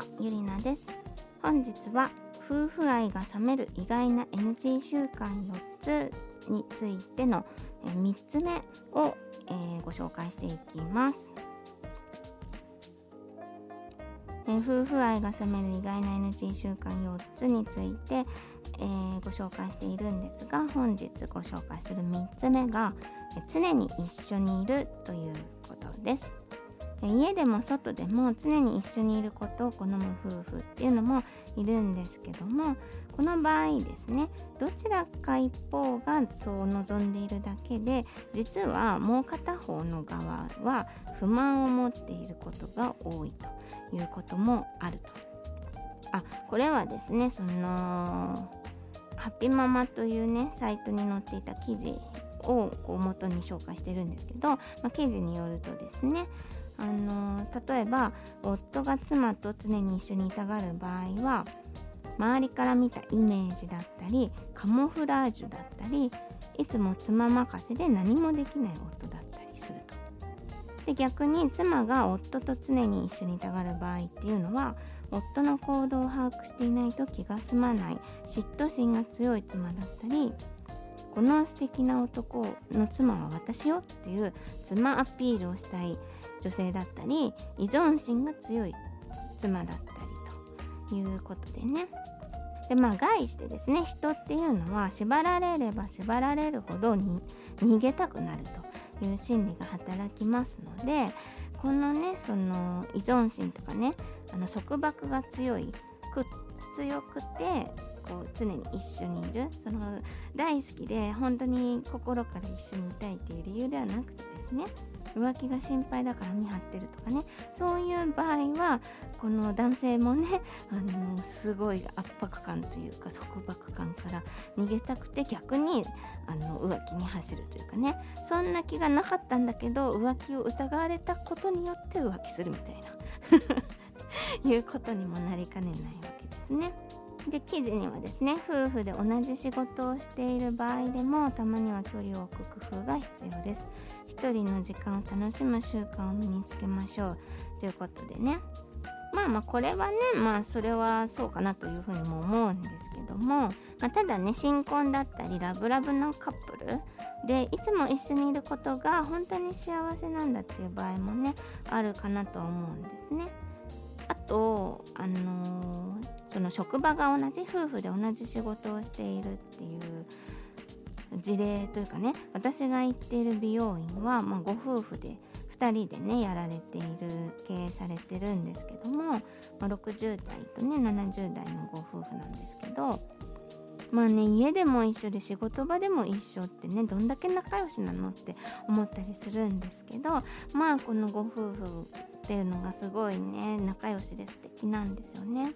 はゆりなです。本日は夫婦愛が冷める意外な NG 習慣4つについての3つ目を、えー、ご紹介していきます、えー、夫婦愛が冷める意外な NG 習慣4つについて、えー、ご紹介しているんですが本日ご紹介する3つ目が常に一緒にいるということです。家でも外でも常に一緒にいることを好む夫婦っていうのもいるんですけどもこの場合ですねどちらか一方がそう望んでいるだけで実はもう片方の側は不満を持っていることが多いということもあると。あこれはですねそのハッピーママというねサイトに載っていた記事をこう元に紹介してるんですけど、まあ、記事によるとですねあの例えば夫が妻と常に一緒にいたがる場合は周りから見たイメージだったりカモフラージュだったりいつも妻任せで何もできない夫だったりすると。で逆に妻が夫と常に一緒にいたがる場合っていうのは夫の行動を把握していないと気が済まない嫉妬心が強い妻だったりこの素敵な男の妻は私よっていう妻アピールをしたい女性だったり依存心が強い妻だったりということでね。でまあ概してですね人っていうのは縛られれば縛られるほどに逃げたくなるという心理が働きますのでこのねその依存心とかねあの束縛が強いく強くてこう常に一緒にいるその大好きで本当に心から一緒にいたいっていう理由ではなくてですね浮気が心配だから見張ってるとかね。そういう場合はこの男性もね あのすごい圧迫感というか束縛感から逃げたくて逆にあの浮気に走るというかね。そんな気がなかったんだけど浮気を疑われたことによって浮気するみたいな。いうことにもなりかねないわけですね。で記事にはですね夫婦で同じ仕事をしている場合でもたまには距離を置く工夫が必要です。一人の時間を楽しむ習慣を身につけましょうということでねまあまあこれはねまあそれはそうかなというふうにも思うんですけども、まあ、ただね新婚だったりラブラブのカップルでいつも一緒にいることが本当に幸せなんだっていう場合もねあるかなと思うんですね。あとあのー、その職場が同じ夫婦で同じ仕事をしているっていう事例というかね私が行っている美容院は、まあ、ご夫婦で2人でねやられている経営されてるんですけども、まあ、60代とね70代のご夫婦なんですけどまあね家でも一緒で仕事場でも一緒ってねどんだけ仲良しなのって思ったりするんですけどまあこのご夫婦っていうのがすごいね仲良しで素敵なんですよね。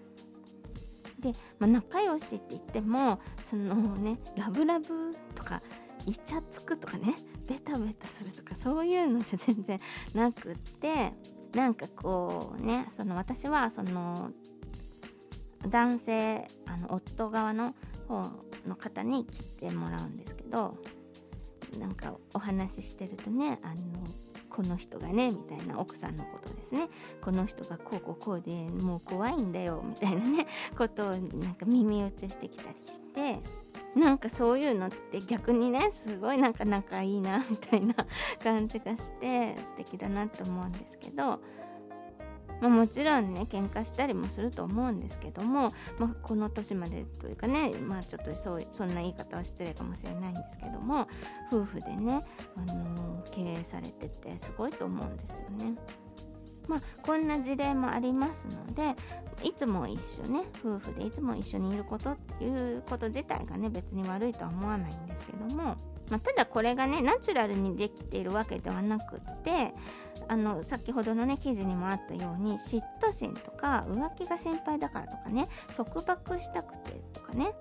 で、まあ、仲良しって言ってもそのねラブラブとかイチャつくとかねベタベタするとかそういうのじゃ全然なくってなんかこうねその私はその男性あの夫側の方の方に切ってもらうんですけどなんかお話ししてるとねあのこの人がねみたいな奥さんのことですね。この人がこうこうこうでもう怖いんだよみたいなねことをなんか耳打ちしてきたりしてなんかそういうのって逆にねすごいなんか仲いいなみたいな感じがして素敵だなと思うんですけどまあ、もちろんね喧嘩したりもすると思うんですけども、まあ、この年までというかねまあちょっとそうそんな言い方は失礼かもしれないんですけども夫婦でね、あのー、経営されててすごいと思うんですよね。まあ、こんな事例もありますのでいつも一緒ね夫婦でいつも一緒にいることっていうこと自体がね別に悪いとは思わないんですけどもまあ、ただこれがねナチュラルにできているわけではなくってあの先ほどのね記事にもあったように嫉妬心とか浮気が心配だからとかね束縛したくてとかね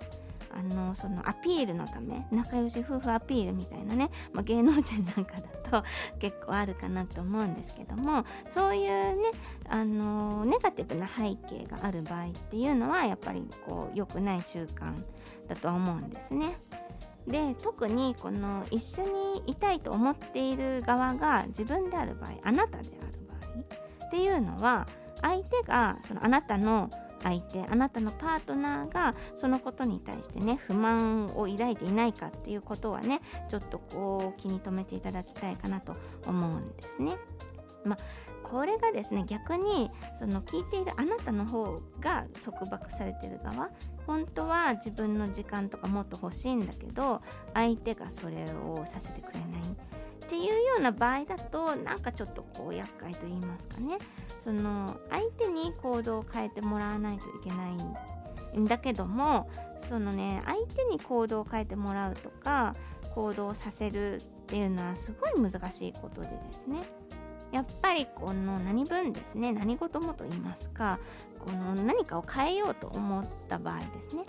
あのそのアピールのため仲良し夫婦アピールみたいなね、まあ、芸能人なんかだと 結構あるかなと思うんですけどもそういうねあのネガティブな背景がある場合っていうのはやっぱりこう良くない習慣だと思うんですね。で特にこの一緒にいたいと思っている側が自分である場合あなたである場合っていうのは相手がそのあなたの相手あなたのパートナーがそのことに対してね不満を抱いていないかっていうことはねちょっとこう気に留めていただきたいかなと思うんですね。まあこれがですね逆にその聞いているあなたの方が束縛されてる側本当は自分の時間とかもっと欲しいんだけど相手がそれをさせてくれない。っていうような場合だとなんかちょっとこう厄介と言いますかね。その相手に行動を変えてもらわないといけない。んだけどもそのね相手に行動を変えてもらうとか行動させるっていうのはすごい難しいことでですね。やっぱりこの何分ですね何事もと言いますかこの何かを変えようと思った場合ですね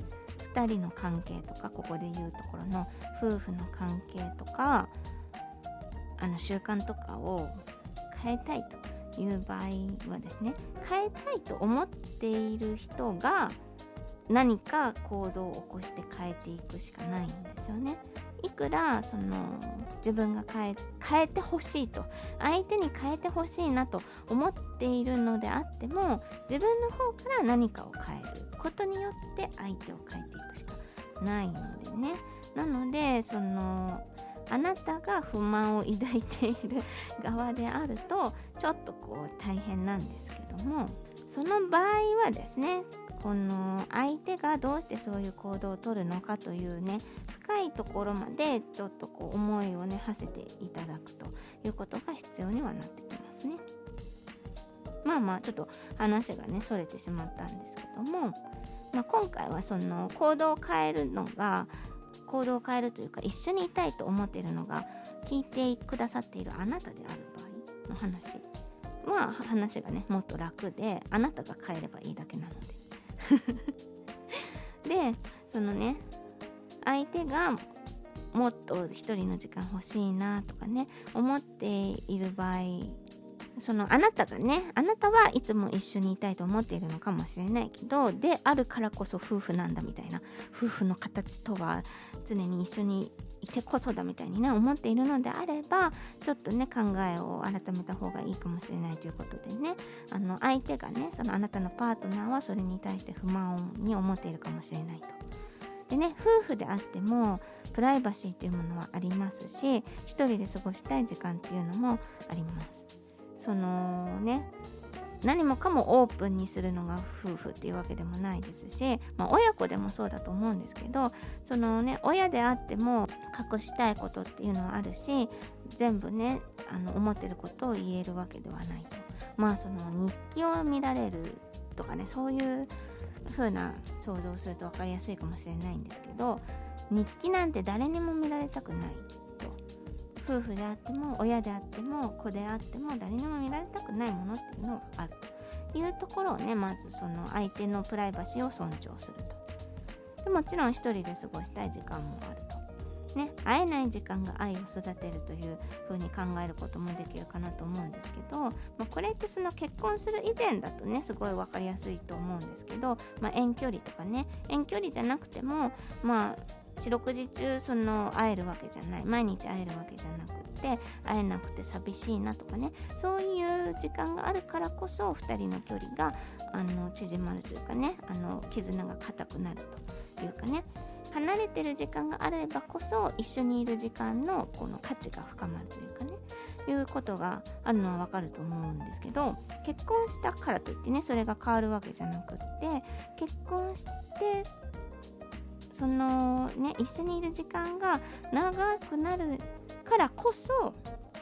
2人の関係とかここで言うところの夫婦の関係とかあの習慣とかを変えたいという場合はですね変えたいと思っている人が何か行動を起こして変えていくしかないんですよね。いくらその自分が変え変えてほしいと相手に変えてほしいなと思っているのであっても自分の方から何かを変えることによって相手を変えていくしかないのでね。なのでそのあなたが不満を抱いている側であるとちょっとこう大変なんですけどもその場合はですねこの相手がどうしてそういう行動をとるのかというね深いところまでちょっとこう思いをね馳せていただくということが必要にはなってきますね。まあまあちょっと話がねそれてしまったんですけども、まあ、今回はその行動を変えるのが行動を変えるというか一緒にいたいと思っているのが聞いてくださっているあなたである場合の話は話がねもっと楽であなたが変えればいいだけなので でそのね相手がもっと一人の時間欲しいなとかね思っている場合そのあなたがねあなたはいつも一緒にいたいと思っているのかもしれないけどであるからこそ夫婦なんだみたいな夫婦の形とは常に一緒にいてこそだみたいにね思っているのであればちょっとね考えを改めた方がいいかもしれないということでねあの相手がねそのあなたのパートナーはそれに対して不満に思っているかもしれないと。でね夫婦であってもプライバシーというものはありますし1人で過ごしたい時間っていうのもあります。そのね何もかもオープンにするのが夫婦っていうわけでもないですし、まあ、親子でもそうだと思うんですけどそのね親であっても隠したいことっていうのはあるし全部ねあの思ってることを言えるわけではないと。まあその日記を見られるとかねそういう風な想像をすると分かりやすいかもしれないんですけど日記なんて誰にも見られたくない。夫婦であっても親であっても子であっても誰にも見られたくないものっていうのがあるというところをねまずその相手のプライバシーを尊重すると。でもちろん一人で過ごしたい時間もあると。ね、会えない時間が愛を育てるというふうに考えることもできるかなと思うんですけど、まあ、これってその結婚する以前だとねすごい分かりやすいと思うんですけど、まあ、遠距離とかね遠距離じゃなくてもまあ四六時中その会えるわけじゃない。毎日会えるわけじゃなくて会えなくて寂しいなとかね。そういう時間があるからこそ2人の距離があの縮まるというかね。あの絆が固くなるというかね。離れてる時間があればこそ一緒にいる時間のこの価値が深まるというかね。いうことがあるのはわかると思うんですけど結婚したからといってねそれが変わるわけじゃなくって結婚してそのね一緒にいる時間が長くなるからこそ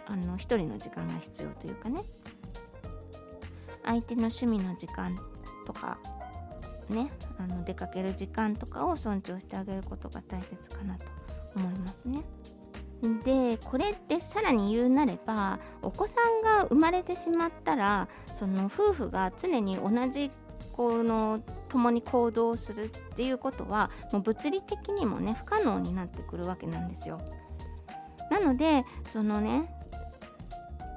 あの一人の時間が必要というかね相手の趣味の時間とかねあの出かける時間とかを尊重してあげることが大切かなと思いますね。でこれってさらに言うなればお子さんが生まれてしまったらその夫婦が常に同じこの共に行動するっていうことはもう物理的にもね不可能になってくるわけなんですよ。なのでそのね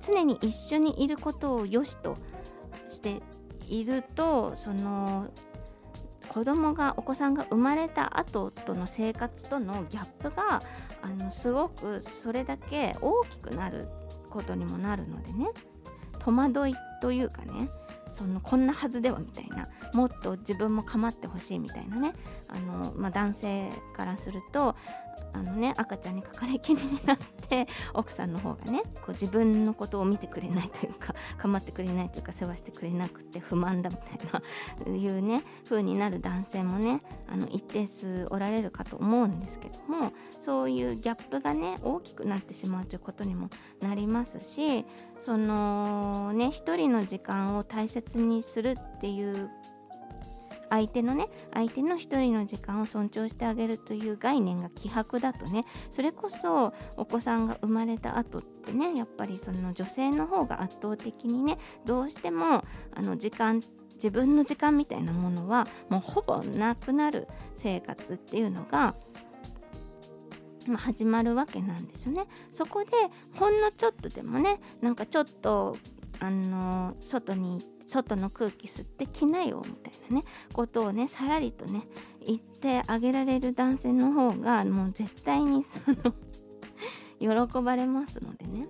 常に一緒にいることを良しとしているとその子供がお子さんが生まれた後との生活とのギャップがあのすごくそれだけ大きくなることにもなるのでね戸惑いというかねそのこんなはずではみたいなもっと自分も構ってほしいみたいなねあの、まあ、男性からするとあのね赤ちゃんにかかりきりになって 奥さんの方がねこう自分のことを見てくれないというか 構ってくれないというか世話してくれなくて不満だみたいないうね風になる男性もねあの一定数おられるかと思うんですけどもそういうギャップがね大きくなってしまうということにもなりますしそのね一人の時間を大切にするっていう相手のね相手の一人の時間を尊重してあげるという概念が希薄だとねそれこそお子さんが生まれた後ってねやっぱりその女性の方が圧倒的にねどうしてもあの時間自分の時間みたいなものはもうほぼなくなる生活っていうのがま始まるわけなんですよね。そこでほんのちょっとでもねなんかちょっとあの外に外の空気吸ってきなよみたいなねことをねさらりとね言ってあげられる男性の方がもう絶対にその 喜ばれますのでね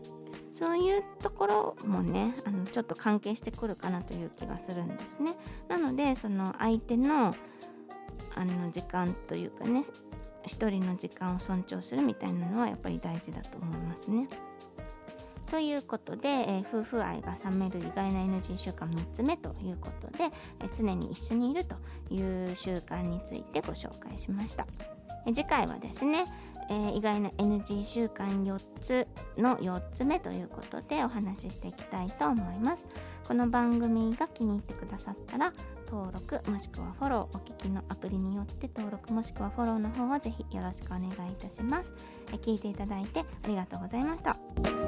そういうところもねあのちょっと関係してくるかなという気がするんですねなのでその相手のあの時間というかね一人の時間を尊重するみたいなのはやっぱり大事だと思いますね。ということで、えー、夫婦愛が冷める意外な NG 習慣3つ目ということで、えー、常に一緒にいるという習慣についてご紹介しました。え、次回はですね、えー、意外な NG 習慣4つの4つ目ということでお話ししていきたいと思います。この番組が気に入ってくださったら登録もしくはフォローお聞きのアプリによって登録もしくはフォローの方をぜひよろしくお願いいたします。聞いていただいてありがとうございました。